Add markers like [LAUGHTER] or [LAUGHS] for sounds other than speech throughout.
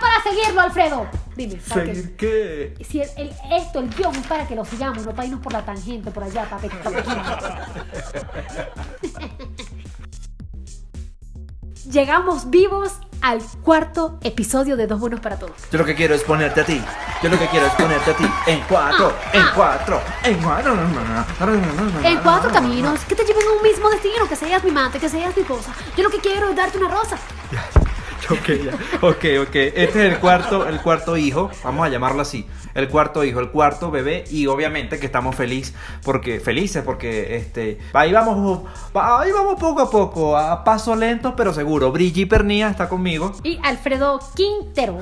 para seguirlo, Alfredo? Dime. para ¿Seguir qué? si el, el- esto, el guion es para que lo sigamos, no para irnos por la tangente, por allá, para. [LAUGHS] Llegamos vivos al cuarto episodio de Dos Buenos para Todos. Yo lo que quiero es ponerte a ti. Yo lo que quiero es ponerte a ti en cuatro, en cuatro, en cuatro. En cuatro caminos que te lleven a un mismo destino, que seas mi amante, que seas mi esposa. Yo lo que quiero es darte una rosa. [LAUGHS] Ok, ya. ok, ok. Este es el cuarto, el cuarto hijo, vamos a llamarlo así. El cuarto hijo, el cuarto bebé y obviamente que estamos feliz porque, felices porque este, ahí vamos, va- ahí vamos poco a poco, a paso lento pero seguro. Brigitte Pernía está conmigo. Y Alfredo Quintero.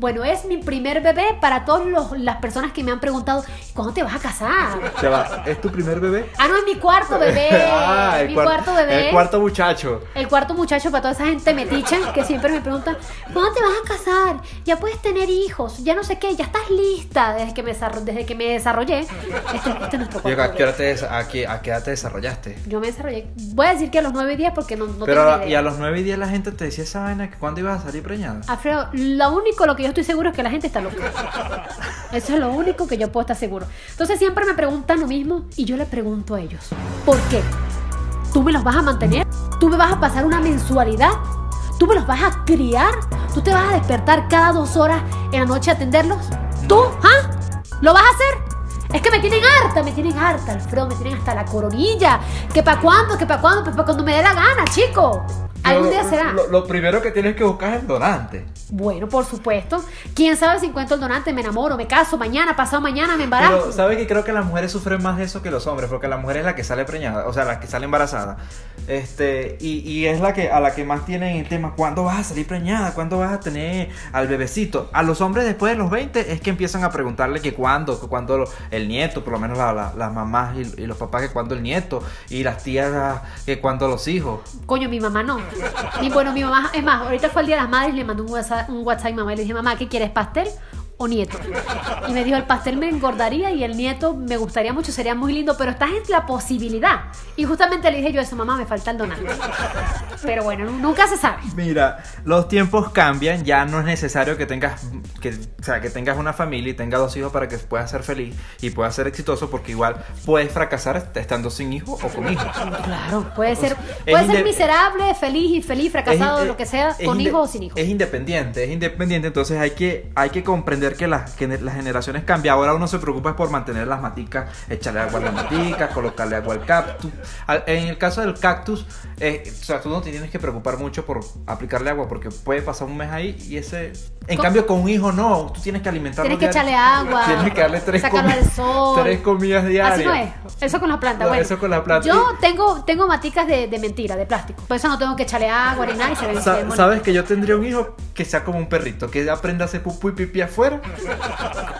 Bueno, es mi primer bebé para todas las personas que me han preguntado, ¿cuándo te vas a casar? Ya va, ¿es tu primer bebé? Ah, no, es mi cuarto bebé. [LAUGHS] Ah, el mi cuar- cuarto bebé. El cuarto muchacho. El cuarto muchacho para toda esa gente metiche que siempre me preguntan, ¿cuándo te vas a casar? Ya puedes tener hijos, ya no sé qué, ya estás lista desde que me, desarro- desde que me desarrollé. Este, este es nuestro ¿Y cuarto a qué, hora bebé. te a qué- a qué edad te desarrollaste? Yo me desarrollé. Voy a decir que a los 9 días porque no, no Pero tengo a- ni y idea. a los 9 y 10 la gente te decía esa vaina que cuándo ibas a salir preñada. Alfredo, lo único lo que yo estoy seguro es que la gente está loca. Eso es lo único que yo puedo estar seguro. Entonces siempre me preguntan lo mismo y yo le pregunto a ellos, ¿por qué? ¿Tú me los vas a mantener? ¿Tú me vas a pasar una mensualidad? ¿Tú me los vas a criar? ¿Tú te vas a despertar cada dos horas en la noche a atenderlos? ¿Tú? ¿Ah? ¿Lo vas a hacer? Es que me tienen harta, me tienen harta, Alfredo, me tienen hasta la coronilla. ¿Que para cuándo? ¿Que para cuándo? Pues para cuando me dé la gana, chico. Algún día será. Lo, lo primero que tienes que buscar es el donante. Bueno, por supuesto. ¿Quién sabe si encuentro el donante, me enamoro, me caso, mañana, pasado mañana, me embarazo? Pero, ¿sabes que creo que las mujeres sufren más de eso que los hombres? Porque la mujer es la que sale preñada, o sea, la que sale embarazada. Este, y, y es la que a la que más tienen el tema, ¿cuándo vas a salir preñada? ¿Cuándo vas a tener al bebecito? A los hombres después de los 20 es que empiezan a preguntarle que cuándo, que cuándo el nieto, por lo menos la- la- las mamás y, y los papás que cuándo el nieto, y las tías que cuándo los hijos. Coño, mi mamá no. Mi, bueno, mi mamá, es más, ahorita fue el día de las madres y le mandó un WhatsApp, un WhatsApp a mi mamá y le dije, mamá, ¿qué quieres, pastel o nieto? Y me dijo, el pastel me engordaría y el nieto me gustaría mucho, sería muy lindo, pero estás en la posibilidad. Y justamente le dije yo eso, mamá, me falta el donante. Pero bueno, nu- nunca se sabe. Mira, los tiempos cambian, ya no es necesario que tengas que, o sea, que tengas una familia y tengas dos hijos para que puedas ser feliz y puedas ser exitoso porque igual puedes fracasar estando sin hijo o con hijos. Claro, puede ser, puede ser miserable, feliz y feliz, fracasado, lo que sea, con hijos o sin hijos. Es independiente, es independiente, entonces hay que, hay que comprender que las, que las generaciones cambian. Ahora uno se preocupa por mantener las maticas, echarle agua a las maticas, colocarle agua al cactus. En el caso del cactus, eh, o sea, tú no te tienes que preocupar mucho por aplicarle agua porque puede pasar un mes ahí y ese... En cambio, con un hijo no, tú tienes que alimentarlo Tienes que diario. echarle agua, Tienes que darle tres, sacarlo comi- al sol. tres comidas diarias. Así no es. Eso con las plantas. No, bueno, eso con las plantas. Yo tengo, tengo maticas de, de mentira, de plástico. Por eso no tengo que echarle agua ni nada y se ven Sa-. Sabes que yo tendría un hijo que sea como un perrito, que aprenda a hacer pupú y pipí afuera.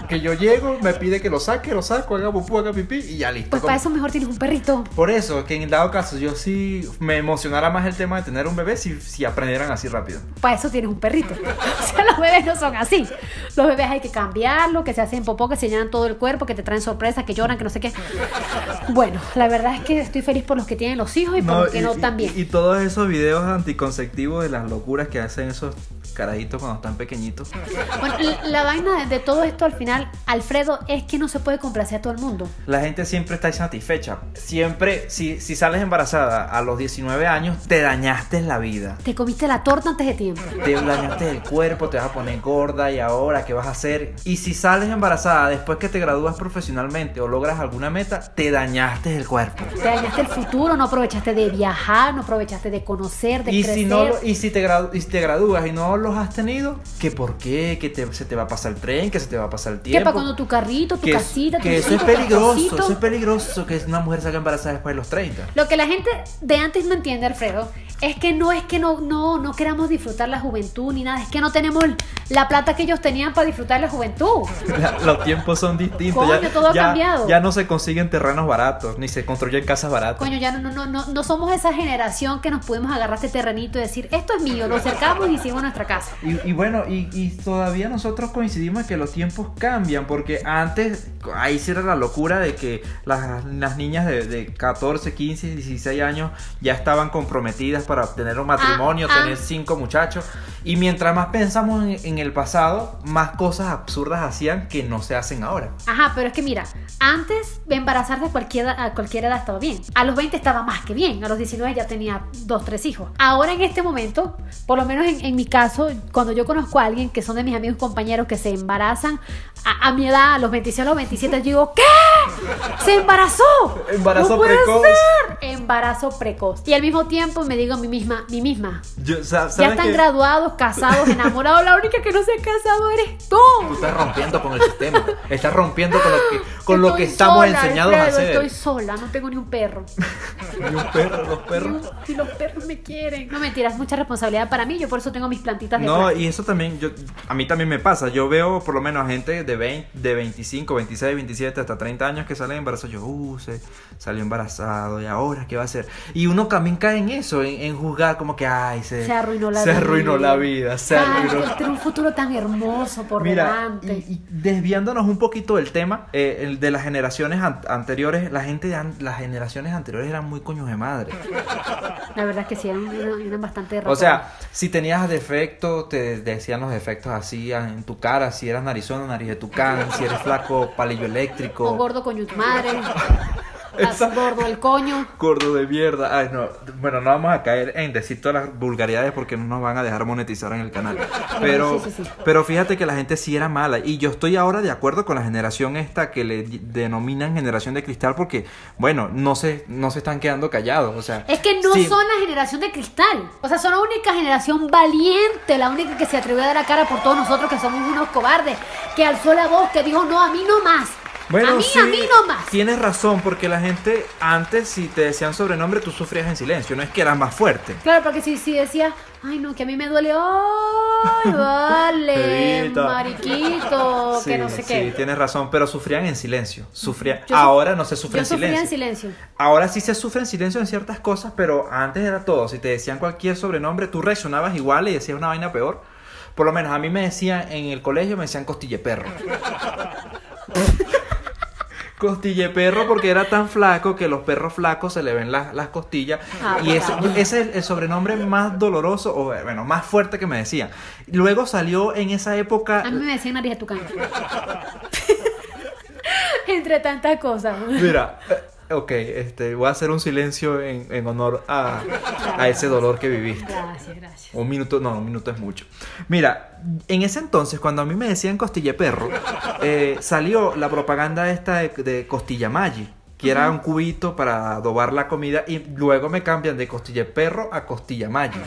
Que yo llego, me pide que lo saque, lo saco, haga pupú, haga pipí y ya listo. Pues para eso mejor tienes un perrito. Por eso, que en dado caso yo sí me emocionara más el tema de tener un bebé si, si aprendieran así rápido. Para eso tienes un perrito. [LAUGHS] O sea, los bebés no son así. Los bebés hay que cambiarlo, que se hacen popó, que se llenan todo el cuerpo, que te traen sorpresas, que lloran, que no sé qué. Bueno, la verdad es que estoy feliz por los que tienen los hijos y por los que no también. Y, y todos esos videos anticonceptivos de las locuras que hacen esos carajitos cuando están pequeñitos. Bueno, la, vaina de, todo esto al final, Alfredo, es que no se puede complacer a todo el mundo. La gente siempre está insatisfecha. Siempre, si, si sales embarazada a los 19 años, te dañaste la vida. Te comiste la torta antes de tiempo. Te dañaste el cuerpo, te vas a poner gorda y ahora qué vas a hacer. Y si sales embarazada después que te gradúas profesionalmente o logras alguna meta, te dañaste el cuerpo. Te dañaste el futuro, no aprovechaste de viajar, no aprovechaste de conocer, de Y crecer. si, no, lo- y, si te y si te gradúas y no los has tenido, que por qué, que te- se te va a pasar el tren, que se te va a pasar el ¿Qué tiempo. para cuando tu carrito, tu que, casita, tu que eso es tu peligroso, eso es peligroso que una mujer salga embarazada después de los 30. Lo que la gente de antes no entiende, Alfredo, es que no es que no, no, no queramos disfrutar la juventud ni nada, es que no tenemos la plata que ellos tenían para disfrutar la juventud. [LAUGHS] La- los tiempos son distintos. Coño, ya, todo ha cambiado. ya no se consiguen terrenos baratos, ni se construyen casas baratas. Coño, ya no, no, no, no somos esa generación que nos pudimos agarrar este terrenito y decir, esto es mío, lo cercamos y hicimos nuestra casa. Y, y bueno, y, y todavía nosotros coincidimos en que los tiempos cambian, porque antes, ahí sí era la locura de que las, las niñas de, de 14, 15, 16 años ya estaban comprometidas para tener un matrimonio, ah. tener cinco muchachos. Y mientras más pensamos en, en el pasado más cosas absurdas hacían que no se hacen ahora. Ajá, pero es que mira, antes embarazarse a cualquier, a cualquier edad estaba bien. A los 20 estaba más que bien. A los 19 ya tenía dos, tres hijos. Ahora en este momento, por lo menos en, en mi caso, cuando yo conozco a alguien que son de mis amigos compañeros que se embarazan a, a mi edad, a los 26, a los 27, yo digo, ¿qué? ¡Se embarazó! Embarazo ¡No puede precoz. ser! Embarazo precoz. Y al mismo tiempo me digo a mí misma, mi misma, Yo, ya ¿sabes están graduados, casados, enamorados. La única que no se ha casado eres tú. Tú estás rompiendo con el sistema. Estás rompiendo con lo que, con lo que estamos sola, enseñados a hacer. Estoy sola, no tengo ni un perro. Ni un perro, los perros. Y los perros me quieren. No mentiras, mucha responsabilidad para mí. Yo por eso tengo mis plantitas de No, y eso también, yo, a mí también me pasa. Yo veo por lo menos gente de 20, de 25, 26, 27, hasta 30 años que salen embarazados. Yo, uh, se salió embarazado, ¿y ahora qué va a hacer? Y uno también cae en eso, en, en juzgar como que, ay, se, Se arruinó la se vida. arruinó la vida, él tiene un futuro tan hermoso por Mira, delante. y, y desviándonos un poquito del tema, eh, el de las generaciones an- anteriores, la gente de an- las generaciones anteriores eran muy coños de madre. [LAUGHS] La verdad es que sí, eran, eran- bastante O ratones. sea, si tenías defecto, te decían los defectos así en tu cara, si eras narizona, nariz de tucán, si eres flaco, palillo O eléctrico, gordo coño madre. [LAUGHS] [LAUGHS] Esa- gordo el coño. gordo de mierda. Ay, no. Bueno, no vamos a caer en decir todas las vulgaridades porque no nos van a dejar monetizar en el canal. [LAUGHS] Pero, Sí, sí, sí. pero fíjate que la gente sí era mala. Y yo estoy ahora de acuerdo con la generación esta que le denominan generación de cristal porque, bueno, no se, no se están quedando callados. O sea, Es que no son la generación de cristal. O sea, son la única generación valiente, la única que se atrevió a dar la cara por todos nosotros que somos unos cobardes, que alzó la voz, que dijo, no, a mí no más. Bueno, a mí, sí, a mí no más. Tienes razón, porque la gente antes, si te decían sobrenombre, tú sufrías en silencio, no es que eras más fuerte. Claro, porque si, si decía, ay no, que a mí me duele, ay, [LAUGHS] vale, mariquito, [LAUGHS] que no sé qué. Sí, tienes razón, pero sufrían en silencio. Sufrían... Yo suf- Ahora no se sufre Yo en sufría silencio. en silencio. Ahora sí se sufre en silencio en ciertas cosas, pero antes era todo. Si te decían cualquier sobrenombre, tú reaccionabas igual y decías una vaina peor. Por lo menos a mí me decían en el colegio, me decían costille perro. [LAUGHS] Costille perro porque era tan flaco que los perros flacos se le ven las, las costillas. Ah, y ese, es el, el sobrenombre más doloroso, o bueno, más fuerte que me decían. Luego salió en esa época. A mí me decían nariz de tucán. Entre tantas cosas. Mira, ok, este, voy a hacer un silencio en, en honor a, a ese dolor que viviste. Gracias, gracias. Un minuto, no, un minuto es mucho. Mira, en ese entonces, cuando a mí me decían costilla perro, eh, salió la propaganda esta de, de costilla Maggi, que era un cubito para adobar la comida, y luego me cambian de costilla perro a costilla Maggi.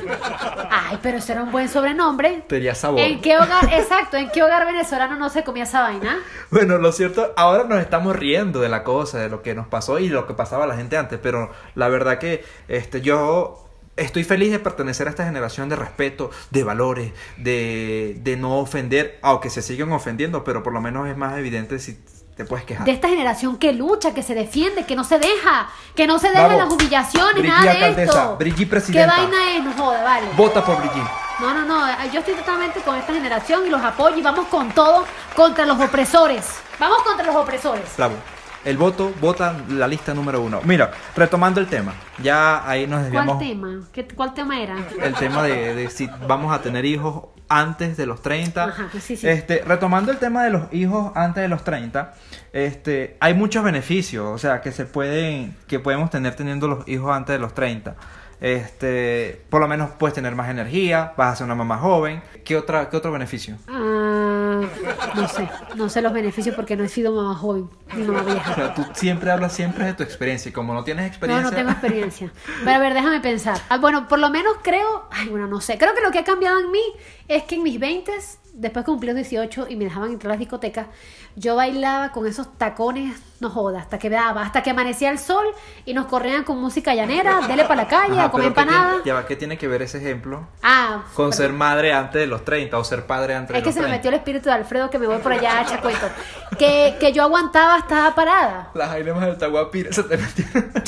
Ay, pero ese era un buen sobrenombre. Tenía sabor. ¿En qué hogar, exacto, en qué hogar venezolano no se comía esa vaina? Bueno, lo cierto, ahora nos estamos riendo de la cosa, de lo que nos pasó y lo que pasaba a la gente antes, pero la verdad que este, yo estoy feliz de pertenecer a esta generación de respeto, de valores, de, de no ofender, aunque se siguen ofendiendo, pero por lo menos es más evidente si te puedes quejar. De esta generación que lucha, que se defiende, que no se deja, que no se deja Vamos. las humillaciones, Brigitte nada de alcaldesa, esto. Brigitte ¿Qué presidenta. vaina es? No joda, vale. Vota por Brigitte. No, no, no, yo estoy totalmente con esta generación y los apoyo y vamos con todo contra los opresores. Vamos contra los opresores. Bravo. El voto vota la lista número uno. Mira, retomando el tema, ya ahí nos ¿Cuál desviamos. tema? ¿Qué, ¿Cuál tema era? el tema de, de si vamos a tener hijos antes de los 30. Ajá, pues sí, sí. Este, retomando el tema de los hijos antes de los 30, este, hay muchos beneficios, o sea, que se pueden que podemos tener teniendo los hijos antes de los 30. Este, por lo menos puedes tener más energía, vas a ser una mamá joven. ¿Qué otra qué otro beneficio? Ah, no sé, no sé los beneficios porque no he sido mamá joven ni mamá O vieja. sea, tú siempre hablas siempre de tu experiencia y como no tienes No, experiencia, no tengo experiencia. Pero a ver, déjame pensar. Ah, bueno, por lo menos creo, ay, bueno, no sé. Creo que lo que ha cambiado en mí es que en mis 20 después cumplí los 18 y me dejaban entrar a las discotecas, yo bailaba con esos tacones, no joda, hasta que daba, hasta que amanecía el sol y nos corrían con música llanera, dele para la calle, Ajá, a comer pero ¿qué empanada. tiene- ya va, ¿qué tiene que ver ese ejemplo Ah, con perdón. ser madre antes de los 30 o ser padre antes de Es que los se me 30? metió el espíritu de Alfredo que me voy por allá a Chacueto. Que, que yo aguantaba estar parada. Las airemas del Taguapira se te metieron. [LAUGHS]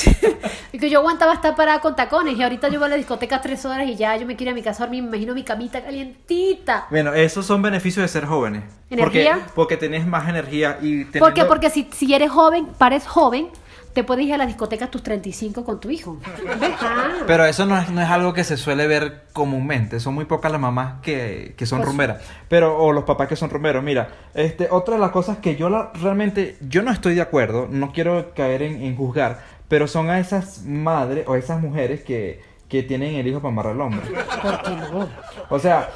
Y que yo aguantaba estar parada con tacones. Y ahorita yo voy a la discoteca tres horas y ya yo me quiero ir a mi casa a dormir. Me imagino mi camita calientita. Bueno, esos son beneficios de ser jóvenes. Porque, ¿Energía? porque tenés más energía y ¿Por qué? teniendo- Porque si, si eres joven, pares joven, te puedes ir a la discoteca a tus 35 con tu hijo. Ah. Pero eso no es, no es algo que se suele ver comúnmente. Son muy pocas las mamás que, que son Pues- rumberas. Pero, o los papás que son rumberos. Mira, este, otra de las cosas que yo la- realmente, yo no estoy de acuerdo, no quiero caer en, en juzgar, pero son a esas madres o esas mujeres que, que tienen el hijo para amarrar al hombre. ¿Por qué no? O sea,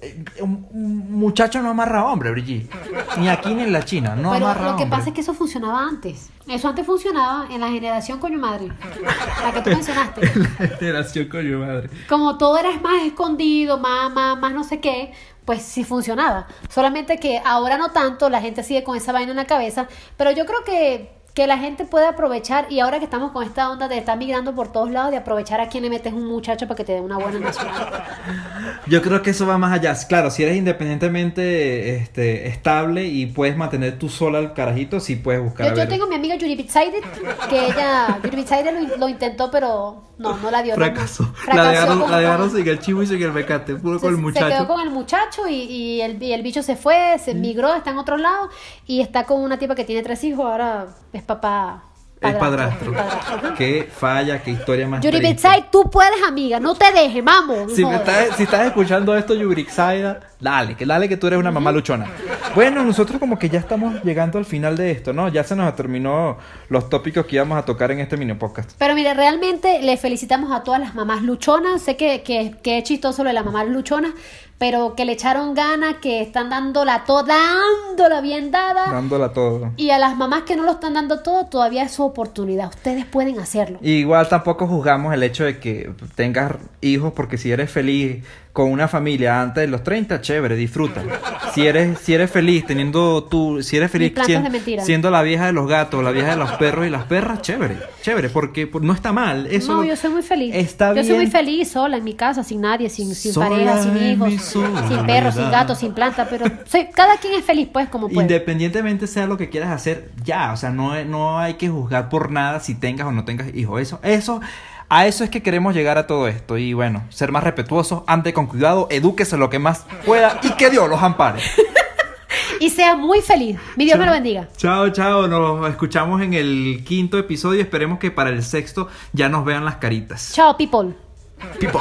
eh, un, muchacho no amarra a hombre, Brigitte. Ni aquí ni en la China, no Pero amarra lo que hombre. pasa es que eso funcionaba antes. Eso antes funcionaba en la generación coño madre. La que tú mencionaste. [LAUGHS] Generación coño madre. Como todo era más escondido, más, más, más no sé qué, pues sí funcionaba. Solamente que ahora no tanto, la gente sigue con esa vaina en la cabeza. Pero yo creo que, que la gente puede aprovechar, y ahora que estamos con esta onda de estar migrando por todos lados, de aprovechar a quien le metes un muchacho para que te dé una buena [LAUGHS] nacionalidad. Yo creo que eso va más allá. Claro, si eres independientemente este, estable y puedes mantener tú sola el carajito, sí puedes buscar Yo, a yo ver. tengo mi amiga Yuri Bitsaide, que ella, Yuri Bitsaide lo, lo intentó, pero no, no la dio. no. Fracaso. La Fracasó dejaron, como la dejaron sin el chivo y sin el becate, puro Se, con el se muchacho. quedó con el muchacho y, y el, y el bicho se fue, se migró, está en otro lado y está con una tipa que tiene tres hijos, ahora es papá. El padrastro. padrastro. Qué falla, qué historia más Yuri triste. Bitsaide, tú puedes, amiga, no te dejes, vamos. Si, me estás, si estás escuchando esto, Yurixaida, dale, que dale que tú eres una mamá luchona. Bueno, nosotros como que ya estamos llegando al final de esto, ¿no? Ya se nos terminó los tópicos que íbamos a tocar en este mini podcast. Pero mire, realmente le felicitamos a todas las mamás luchonas. Sé que, que, que es chistoso lo de las mamás luchonas, pero que le echaron ganas, que están dándola toda, dándola bien dada. Dándola todo. Y a las mamás que no lo están dando todo, todavía es su oportunidad. Ustedes pueden hacerlo. Igual tampoco juzgamos el hecho de que tengas hijos porque si eres feliz con una familia antes de los 30, chévere, disfruta. Si eres si eres feliz teniendo tú, si eres feliz siendo la vieja de los gatos, la vieja de los perros y las perras, chévere, chévere, porque por- no está mal. Eso no, yo soy muy feliz. Está yo bien. soy muy feliz sola en mi casa, sin nadie, sin, sin Sola pareja, sin hijos, sin perros, sin gatos, sin plantas, pero soy, cada quien es feliz pues como puede. Independientemente sea lo que quieras hacer, ya, o sea, no, no hay que juzgar por nada si tengas o no tengas hijos. Eso, eso, a eso es que queremos llegar a todo esto. Y bueno, ser más respetuosos, ande con cuidado, edúquese lo que más pueda y que Dios los ampare. [LAUGHS] Y sea muy feliz. Mi Dios me lo bendiga. Chao, chao, nos escuchamos en el quinto episodio. Esperemos que para el sexto ya nos vean las caritas. Chao, people. People.